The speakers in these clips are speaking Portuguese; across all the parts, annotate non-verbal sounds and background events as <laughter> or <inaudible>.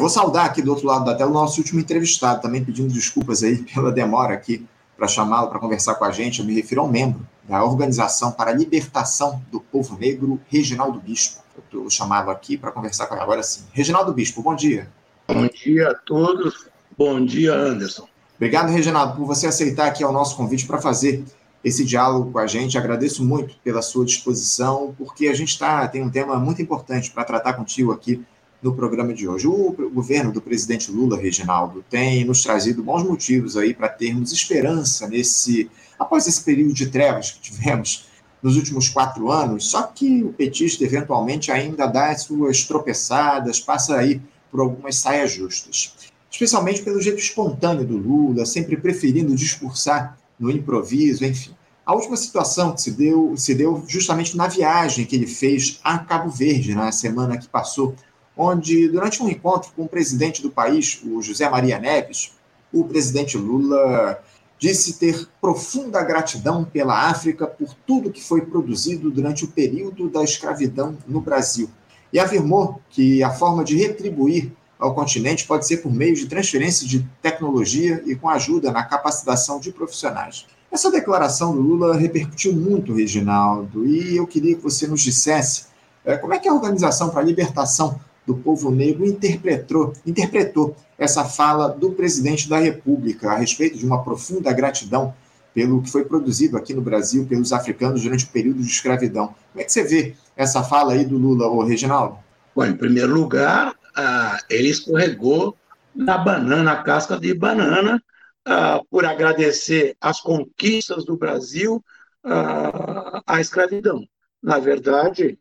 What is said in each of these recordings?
Eu vou saudar aqui do outro lado da tela o nosso último entrevistado, também pedindo desculpas aí <laughs> pela demora aqui para chamá-lo para conversar com a gente. Eu me refiro ao membro da Organização para a Libertação do Povo Negro, Reginaldo Bispo. Eu chamá-lo aqui para conversar com ele agora sim. Reginaldo Bispo, bom dia. Bom dia a todos. Bom dia, Anderson. Obrigado, Reginaldo, por você aceitar aqui o nosso convite para fazer esse diálogo com a gente. Agradeço muito pela sua disposição, porque a gente tá, tem um tema muito importante para tratar contigo aqui no programa de hoje. O governo do presidente Lula, Reginaldo, tem nos trazido bons motivos aí para termos esperança nesse após esse período de trevas que tivemos nos últimos quatro anos. Só que o petista eventualmente ainda dá as suas tropeçadas, passa aí por algumas saias justas, especialmente pelo jeito espontâneo do Lula, sempre preferindo discursar no improviso, enfim. A última situação que se deu, se deu justamente na viagem que ele fez a Cabo Verde na semana que passou, onde, durante um encontro com o presidente do país, o José Maria Neves, o presidente Lula disse ter profunda gratidão pela África por tudo que foi produzido durante o período da escravidão no Brasil e afirmou que a forma de retribuir ao continente pode ser por meio de transferência de tecnologia e com ajuda na capacitação de profissionais. Essa declaração do Lula repercutiu muito, Reginaldo, e eu queria que você nos dissesse é, como é que a Organização para a Libertação do Povo Negro interpretou, interpretou essa fala do presidente da República a respeito de uma profunda gratidão pelo que foi produzido aqui no Brasil pelos africanos durante o período de escravidão. Como é que você vê essa fala aí do Lula, ô Reginaldo? Bom, em primeiro lugar, ah, ele escorregou na banana, na casca de banana, ah, por agradecer as conquistas do Brasil ah, à escravidão. Na verdade,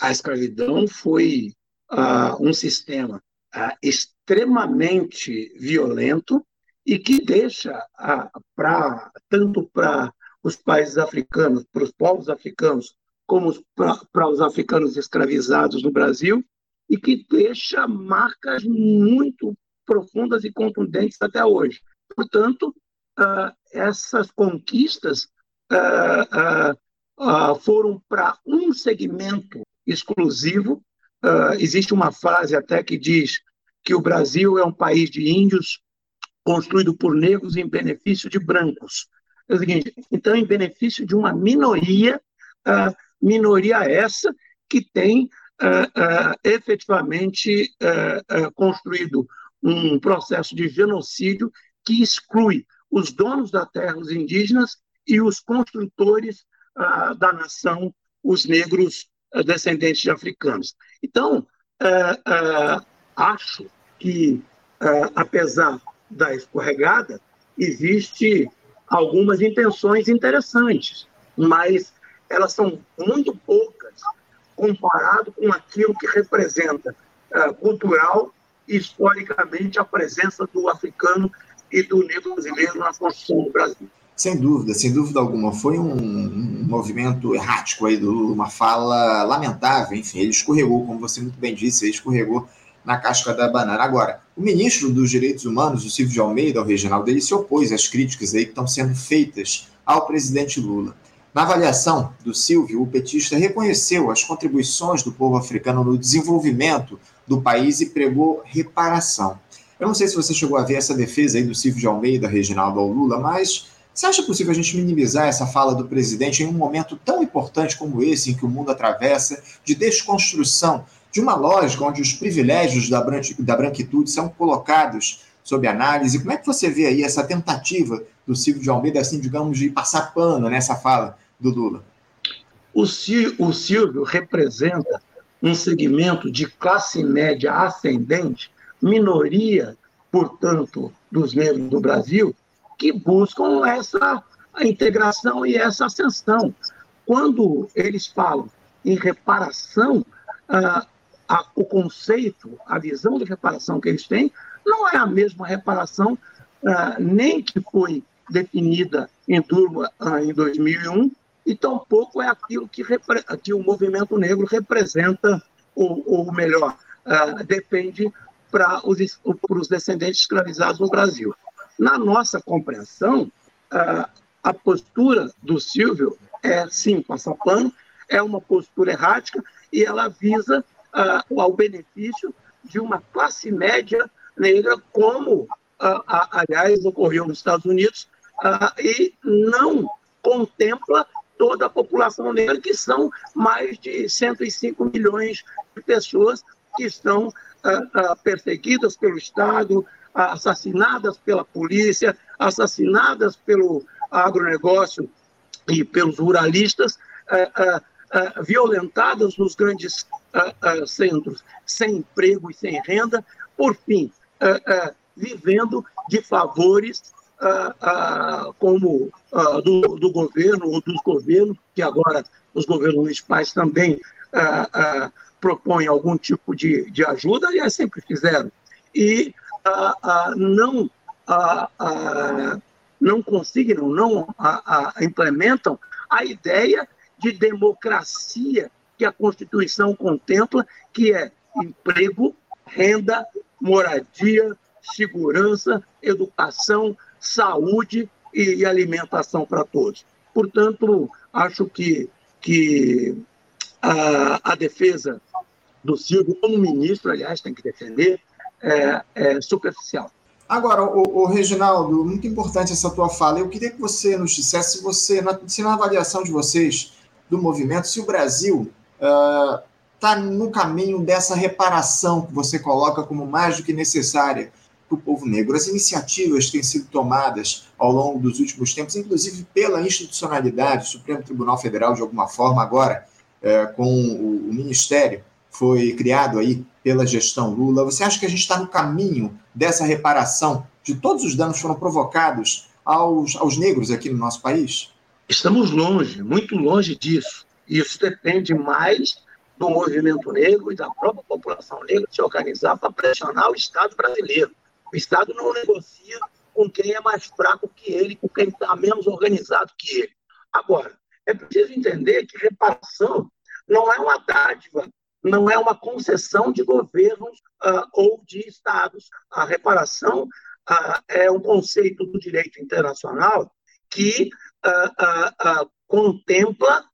a escravidão foi ah, um sistema ah, extremamente violento e que deixa pra, tanto para os países africanos, para os povos africanos, como para os africanos escravizados no Brasil, e que deixa marcas muito profundas e contundentes até hoje. Portanto, uh, essas conquistas uh, uh, foram para um segmento exclusivo. existe uma frase até que diz que o Brasil é um país de índios construído por negros em benefício de brancos. É o seguinte, então, em benefício de uma minoria, minoria essa que tem uh, efetivamente uh, construído um processo de genocídio que exclui os donos da terra, os indígenas, e os construtores da nação, os negros descendentes de africanos. Então, acho que, apesar da escorregada, existe algumas intenções interessantes, mas elas são muito poucas comparado com aquilo que representa cultural e historicamente a presença do africano e do negro brasileiro na construção do Brasil. Sem dúvida, sem dúvida alguma. Foi um, um, movimento errático aí do Lula, uma fala lamentável. Enfim, ele escorregou, como você muito bem disse, ele escorregou na casca da banana. Agora, o ministro dos Direitos Humanos, o Silvio de Almeida, o regional dele, se opôs às críticas aí que estão sendo feitas ao presidente Lula. Na avaliação do Silvio, o petista reconheceu as contribuições do povo africano no desenvolvimento do país e pregou reparação. Eu não sei se você chegou a ver essa defesa aí do Silvio de Almeida, Reginaldo ao Lula, mas você acha possível a gente minimizar essa fala do presidente em um momento tão importante como esse, em que o mundo atravessa, de desconstrução de uma lógica onde os privilégios da, da branquitude são colocados sob análise? Como é que você vê aí essa tentativa do Silvio de Almeida, assim, digamos, de passar pano nessa fala do Lula? O, o Silvio representa um segmento de classe média ascendente, minoria, portanto, dos negros do Brasil, que buscam essa integração e essa ascensão. Quando eles falam em reparação, ah, a, o conceito, a visão de reparação que eles têm, não é a mesma reparação ah, nem que foi definida em Durma ah, em 2001, e tampouco é aquilo que, que o movimento negro representa, ou, ou melhor, uh, depende para os, os descendentes escravizados no Brasil. Na nossa compreensão, a postura do Silvio é, sim, passar pano, é uma postura errática e ela visa ao benefício de uma classe média negra, como, aliás, ocorreu nos Estados Unidos, e não contempla toda a população negra, que são mais de 105 milhões de pessoas que estão perseguidas pelo Estado, assassinadas pela polícia, assassinadas pelo agronegócio e pelos ruralistas, violentadas nos grandes centros, sem emprego e sem renda, por fim, vivendo de favores como do, do, governo ou dos governos, que agora os governos municipais também propõem algum tipo de, de ajuda, aliás, sempre fizeram. E não, não consignam, não implementam a ideia de democracia que a Constituição contempla, que é emprego, renda, moradia, segurança, educação, saúde e alimentação para todos. Portanto, acho que, que a, a defesa do Silvio, como ministro, aliás, tem que defender, é, é superficial. Agora, o, o, Reginaldo, muito importante essa tua fala. Eu queria que você nos dissesse se você, na, se na avaliação de vocês do movimento, se o Brasil está uh, no caminho dessa reparação que você coloca como mais do que necessária para o povo negro. As iniciativas que têm sido tomadas ao longo dos últimos tempos, inclusive pela institucionalidade, o Supremo Tribunal Federal, de alguma forma, agora uh, com o, o Ministério, foi criado aí pela gestão Lula. Você acha que a gente está no caminho dessa reparação de todos os danos que foram provocados aos, aos negros aqui no nosso país? Estamos longe, muito longe disso. Isso depende mais do movimento negro e da própria população negra se organizar para pressionar o Estado brasileiro. O Estado não negocia com quem é mais fraco que ele, com quem está menos organizado que ele. Agora, é preciso entender que reparação não é uma dádiva não é uma concessão de governos uh, ou de estados. A reparação uh, é um conceito do direito internacional que uh, contempla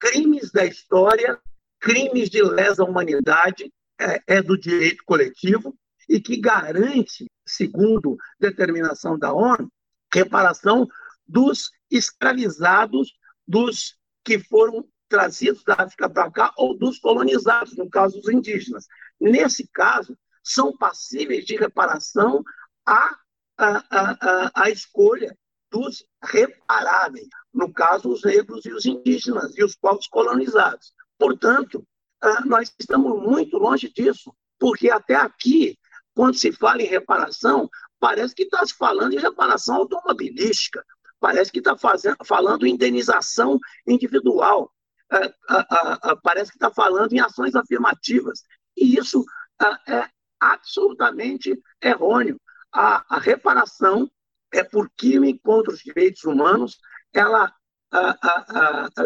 crimes da história, crimes de lesa humanidade, é, é do direito coletivo e que garante, segundo determinação da ONU, reparação dos escravizados, dos que foram trazidos da África para cá ou dos colonizados, no caso dos indígenas. Nesse caso, são passíveis de reparação à, à, à, à escolha dos reparáveis, no caso, os negros e os indígenas e os povos colonizados. Portanto, ah, nós estamos muito longe disso, porque até aqui, quando se fala em reparação, parece que está se falando em reparação automobilística, parece que está falando indenização individual. É, parece que está falando em ações afirmativas. E isso é absolutamente errôneo. A, a reparação é por crime contra os direitos humanos, ela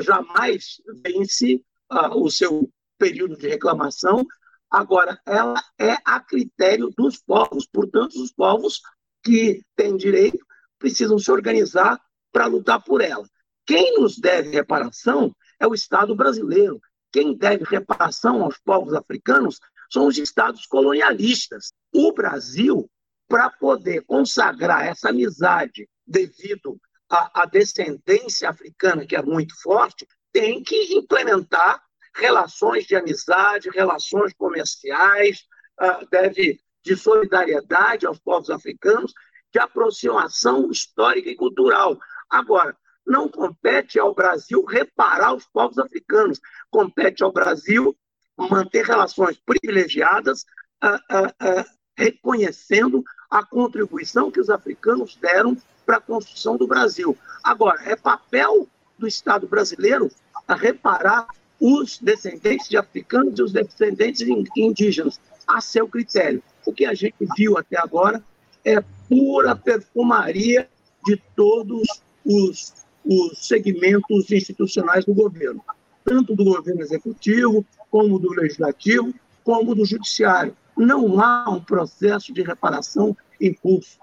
jamais vence o seu período de reclamação. Agora, ela é a critério dos povos, portanto, os povos que têm direito precisam se organizar para lutar por ela. Quem nos deve reparação é o Estado brasileiro. Quem deve reparação aos povos africanos são os Estados colonialistas. O Brasil, para poder consagrar essa amizade devido à, à descendência africana, que é muito forte, tem que implementar relações de amizade, relações comerciais, uh, deve de solidariedade aos povos africanos, de aproximação histórica e cultural. Agora, não compete ao Brasil reparar os povos africanos, compete ao Brasil manter relações privilegiadas, ah, ah, ah, reconhecendo a contribuição que os africanos deram para a construção do Brasil. Agora, é papel do Estado brasileiro reparar os descendentes de africanos e os descendentes indígenas, a seu critério. O que a gente viu até agora é pura perfumaria de todos os os segmentos institucionais do governo, tanto do governo executivo, como do legislativo, como do judiciário. Não há um processo de reparação em curso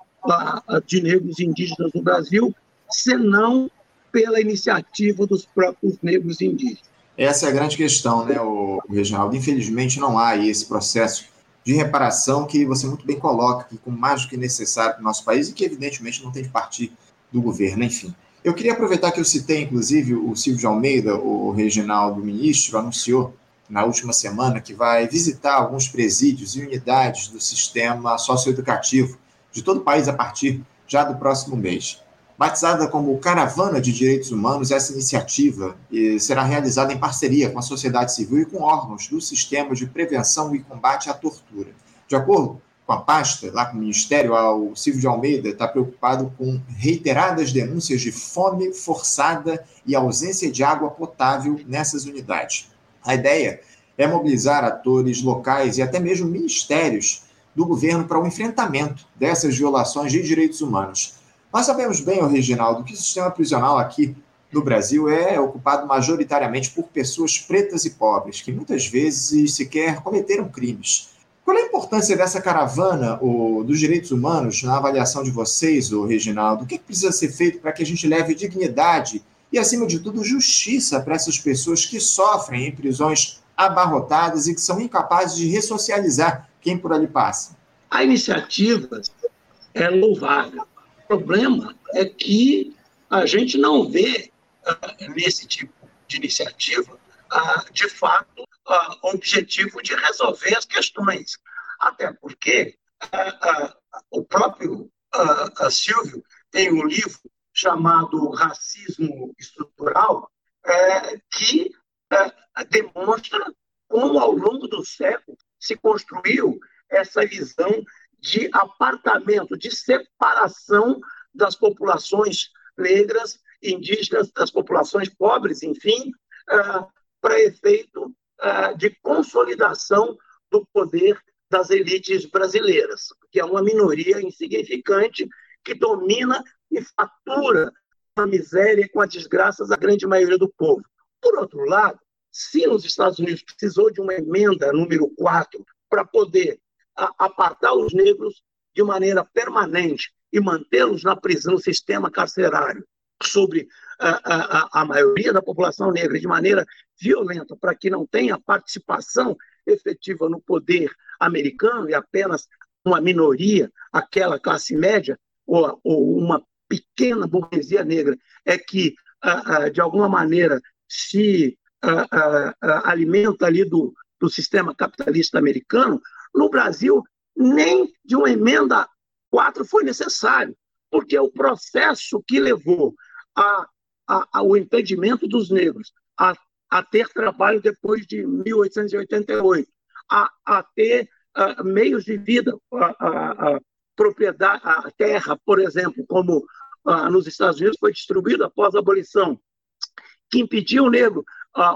de negros indígenas no Brasil, senão pela iniciativa dos próprios negros indígenas. Essa é a grande questão, né, o, Reginaldo? Infelizmente, não há esse processo de reparação que você muito bem coloca, que com mais do que necessário para o nosso país e que, evidentemente, não tem de partir do governo, enfim. Eu queria aproveitar que eu citei, inclusive, o Silvio de Almeida, o Reginaldo Ministro, anunciou na última semana que vai visitar alguns presídios e unidades do sistema socioeducativo de todo o país a partir já do próximo mês. Batizada como Caravana de Direitos Humanos, essa iniciativa será realizada em parceria com a sociedade civil e com órgãos do sistema de prevenção e combate à tortura. De acordo com a pasta, lá com o Ministério, o Silvio de Almeida está preocupado com reiteradas denúncias de fome forçada e ausência de água potável nessas unidades. A ideia é mobilizar atores locais e até mesmo ministérios do governo para o enfrentamento dessas violações de direitos humanos. Nós sabemos bem, Reginaldo, que o sistema prisional aqui no Brasil é ocupado majoritariamente por pessoas pretas e pobres, que muitas vezes sequer cometeram crimes. Qual é a importância dessa caravana o, dos direitos humanos na avaliação de vocês, o Reginaldo? O que, é que precisa ser feito para que a gente leve dignidade e, acima de tudo, justiça para essas pessoas que sofrem em prisões abarrotadas e que são incapazes de ressocializar quem por ali passa? A iniciativa é louvável. O problema é que a gente não vê uh, nesse tipo de iniciativa, uh, de fato, o objetivo de resolver as questões. Até porque o próprio Silvio tem um livro chamado Racismo Estrutural, é, que é, demonstra como, ao longo do século, se construiu essa visão de apartamento, de separação das populações negras, indígenas, das populações pobres, enfim, uh, para efeito de consolidação do poder das elites brasileiras, que é uma minoria insignificante que domina e fatura a miséria com a desgraça da grande maioria do povo. Por outro lado, se os Estados Unidos precisou de uma emenda número 4 para poder apartar os negros de maneira permanente e mantê-los na prisão, no sistema carcerário, sobre a, a, a, maioria da população negra de maneira violenta, para que não tenha participação efetiva no poder americano e apenas uma minoria, aquela classe média ou, ou uma pequena burguesia negra, é que, de alguma maneira, se alimenta ali do, do sistema capitalista americano, no Brasil, nem de uma emenda 4 foi necessário, porque o processo que levou a, a, ao impedimento dos negros a, a ter trabalho depois de 1888, a, a ter uh, meios de vida, a, a, propriedade, a terra, por exemplo, como nos Estados Unidos foi distribuída após a abolição, que impediu o negro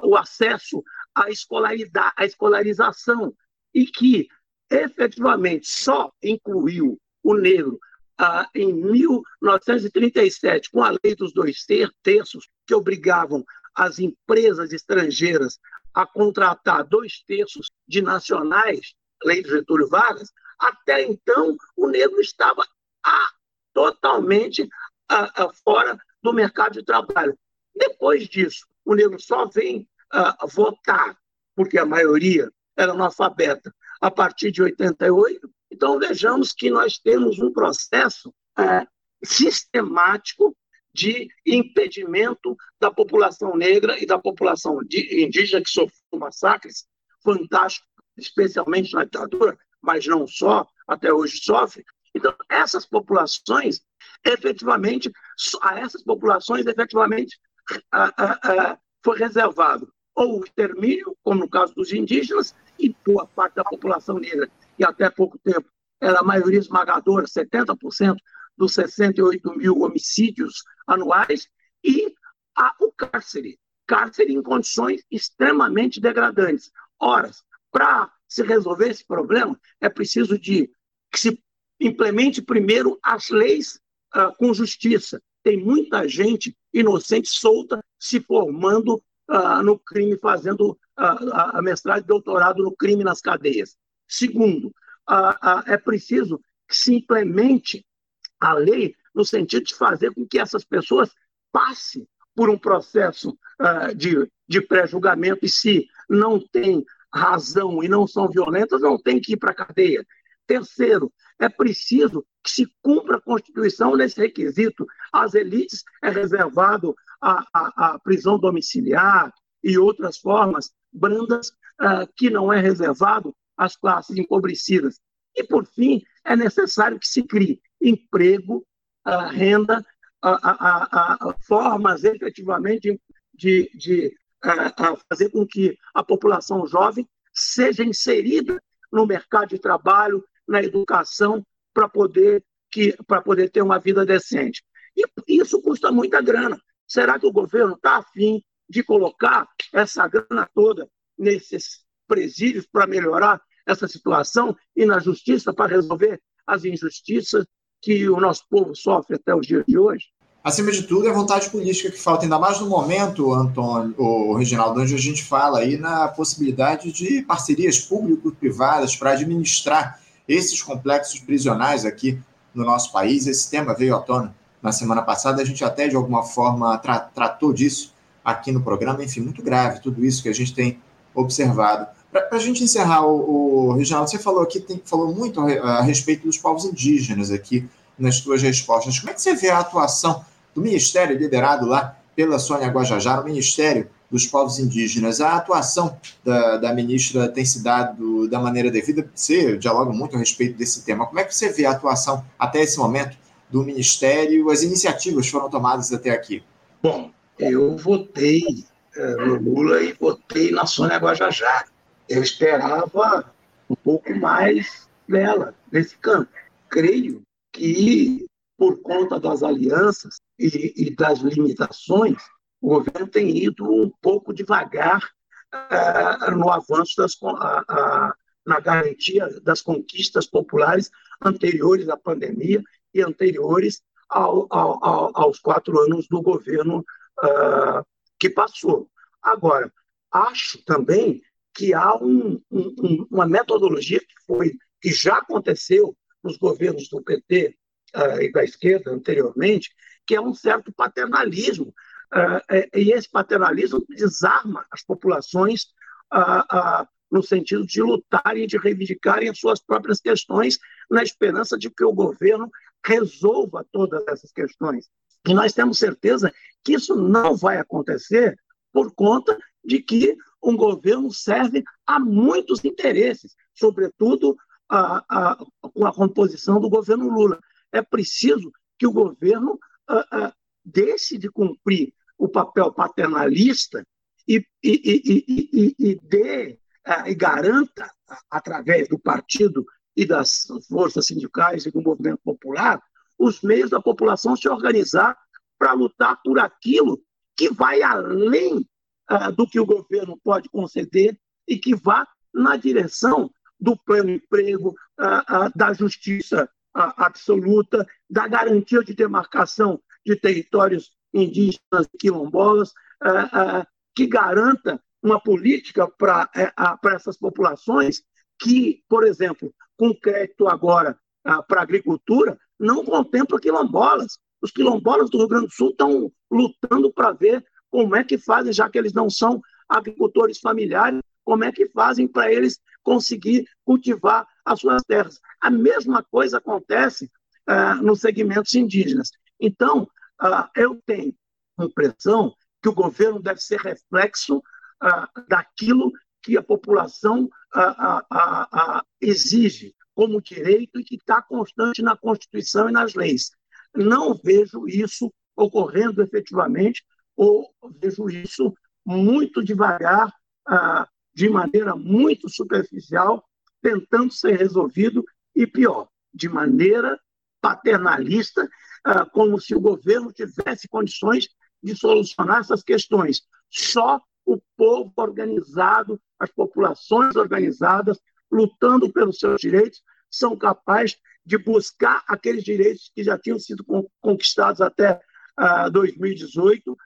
o acesso à escolaridade, à escolarização, e que efetivamente só incluiu o negro uh, em 1937, com a lei dos dois terços, que obrigavam as empresas estrangeiras a contratar dois terços de nacionais, lei do Getúlio Vargas, até então o negro estava ah, totalmente ah, fora do mercado de trabalho. Depois disso, o negro só vem votar, porque a maioria era analfabeta, a partir de 88. Então, vejamos que nós temos um processo uh, sistemático de impedimento da população negra e da população indígena que sofreu massacres fantásticos, especialmente na ditadura, mas não só, até hoje sofre. Então, essas populações, efetivamente, a essas populações, efetivamente, foi reservado ou o extermínio, como no caso dos indígenas, e boa parte da população negra, e até pouco tempo era a maioria esmagadora, 70% dos 68 mil homicídios anuais, e a, o cárcere, cárcere em condições extremamente degradantes. Ora, para se resolver esse problema, é preciso de que se implemente primeiro as leis uh, com justiça. Tem muita gente inocente solta se formando uh, no crime, fazendo uh, a mestrado e doutorado no crime nas cadeias. Segundo, é preciso que se implemente a lei no sentido de fazer com que essas pessoas passem por um processo de, de pré-julgamento e se não tem razão e não são violentas não têm que ir para a cadeia. Terceiro, é preciso que se cumpra a Constituição nesse requisito. Às elites é reservado a, a, a prisão domiciliar e outras formas brandas uh, que não é reservado às classes empobrecidas. E, por fim, é necessário que se crie emprego, uh, renda, uh, formas efetivamente de, de fazer com que a população jovem seja inserida no mercado de trabalho, na educação, para poder, que, poder ter uma vida decente. E isso custa muita grana. Será que o governo está afim de colocar essa grana toda nesses presídios para melhorar essa situação e na justiça para resolver as injustiças que o nosso povo sofre até os dias de hoje? Acima de tudo, é vontade política que falta, ainda mais no momento, Antônio, o Reginaldo, onde a gente fala aí na possibilidade de parcerias público-privadas para administrar esses complexos prisionais aqui no nosso país. Esse tema veio à tona na semana passada, a gente até de alguma forma tra tratou disso aqui no programa. Enfim, muito grave tudo isso que a gente tem observado. Para a gente encerrar, o, o Reginaldo, você falou aqui, tem, falou muito a, a respeito dos povos indígenas aqui nas suas respostas. Como é que você vê a atuação do Ministério liderado lá pela Sônia Guajajara, o Ministério dos Povos Indígenas. A atuação da, da ministra tem se dado da maneira devida? Você dialoga muito a respeito desse tema. Como é que você vê a atuação até esse momento do Ministério? As iniciativas foram tomadas até aqui? Bom, eu votei é, no Lula e votei na Sônia Guajajara. Eu esperava um pouco mais dela nesse campo. Creio que por conta das alianças e, e das limitações, o governo tem ido um pouco devagar uh, no avanço das, uh, uh, na garantia das conquistas populares anteriores à pandemia e anteriores ao, ao, ao, aos quatro anos do governo que passou. Agora, acho também que há um, um, uma metodologia que foi que já aconteceu nos governos do PT uh, e da esquerda anteriormente, que é um certo paternalismo. Uh, e esse paternalismo desarma as populações uh, no sentido de lutarem, de reivindicarem as suas próprias questões, na esperança de que o governo resolva todas essas questões. E nós temos certeza que isso não vai acontecer por conta de que um governo serve a muitos interesses, sobretudo a, a, com a composição do governo Lula. É preciso que o governo uh, uh, deixe de cumprir o papel paternalista e, e, e, e dê uh, e garanta, através do partido e das forças sindicais e do movimento popular, os meios da população se organizar para lutar por aquilo que vai além do que o governo pode conceder e que vá na direção do pleno emprego, da justiça absoluta, da garantia de demarcação de territórios indígenas e quilombolas, que garanta uma política para é, essas populações que, por exemplo, com crédito agora para a agricultura, não contempla quilombolas. Os quilombolas do Rio Grande do Sul estão lutando para ver como é que fazem, já que eles não são agricultores familiares, como é que fazem para eles conseguir cultivar as suas terras. A mesma coisa acontece uh, nos segmentos indígenas. Então, uh, eu tenho a impressão que o governo deve ser reflexo uh, daquilo que a população exige como direito e que está constante na Constituição e nas leis. Não vejo isso ocorrendo efetivamente, ou vejo isso muito devagar, de maneira muito superficial, tentando ser resolvido e pior, de maneira paternalista, ah, como se o governo tivesse condições de solucionar essas questões. Só o povo organizado, as populações organizadas, lutando pelos seus direitos, são capazes de buscar aqueles direitos que já tinham sido conquistados até 2018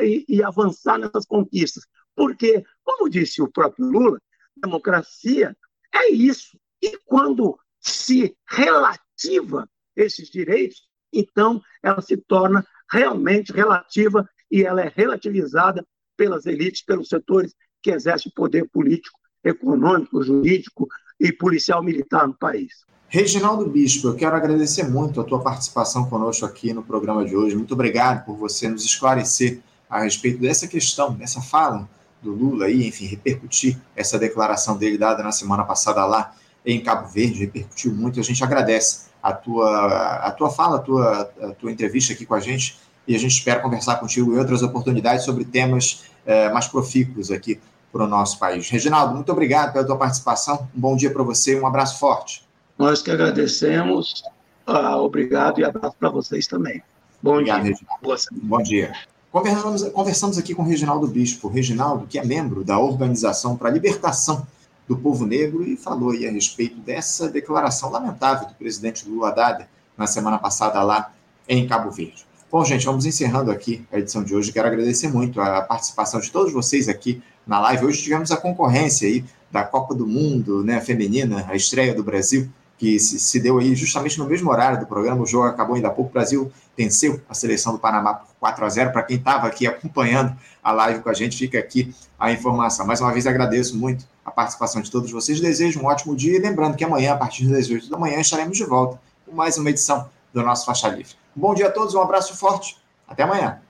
e, e, avançar nessas conquistas. Porque, como disse o próprio Lula, democracia é isso. E quando se relativa esses direitos, então ela se torna realmente relativa e ela é relativizada pelas elites, pelos setores que exercem poder político econômico, jurídico e policial militar no país. Reginaldo Bispo, eu quero agradecer muito a tua participação conosco aqui no programa de hoje. Muito obrigado por você nos esclarecer a respeito dessa questão, dessa fala do Lula aí, enfim, repercutir essa declaração dele dada na semana passada lá em Cabo Verde, repercutiu muito. A gente agradece a tua, a tua fala, a tua, a tua entrevista aqui com a gente e a gente espera conversar contigo em outras oportunidades sobre temas é, mais profícuos aqui para o nosso país. Reginaldo, muito obrigado pela tua participação. Um bom dia para você e um abraço forte. Nós que agradecemos. Ah, obrigado e abraço para vocês também. Bom obrigado, dia. Reginaldo. Bom dia. Conversamos, conversamos aqui com o Reginaldo Bispo. Reginaldo, que é membro da Organização para a Libertação do Povo Negro, e falou aí a respeito dessa declaração lamentável do presidente Lula Haddad na semana passada lá em Cabo Verde. Bom, gente, vamos encerrando aqui a edição de hoje. Quero agradecer muito a participação de todos vocês aqui na live. Hoje tivemos a concorrência aí da Copa do Mundo né, feminina, a estreia do Brasil, que se, se, deu aí justamente no mesmo horário do programa. O jogo acabou ainda há pouco. O Brasil venceu a seleção do Panamá por 4 a 0. Para quem estava aqui acompanhando a live com a gente, fica aqui a informação. Mais uma vez agradeço muito a participação de todos vocês. Desejo um ótimo dia e lembrando que amanhã, a partir das 8 da manhã, estaremos de volta com mais uma edição do nosso Faixa Livre. Um bom dia a todos, um abraço forte. Até amanhã.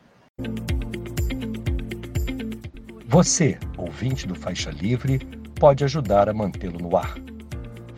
Você, ouvinte do Faixa Livre, pode ajudar a mantê-lo no ar.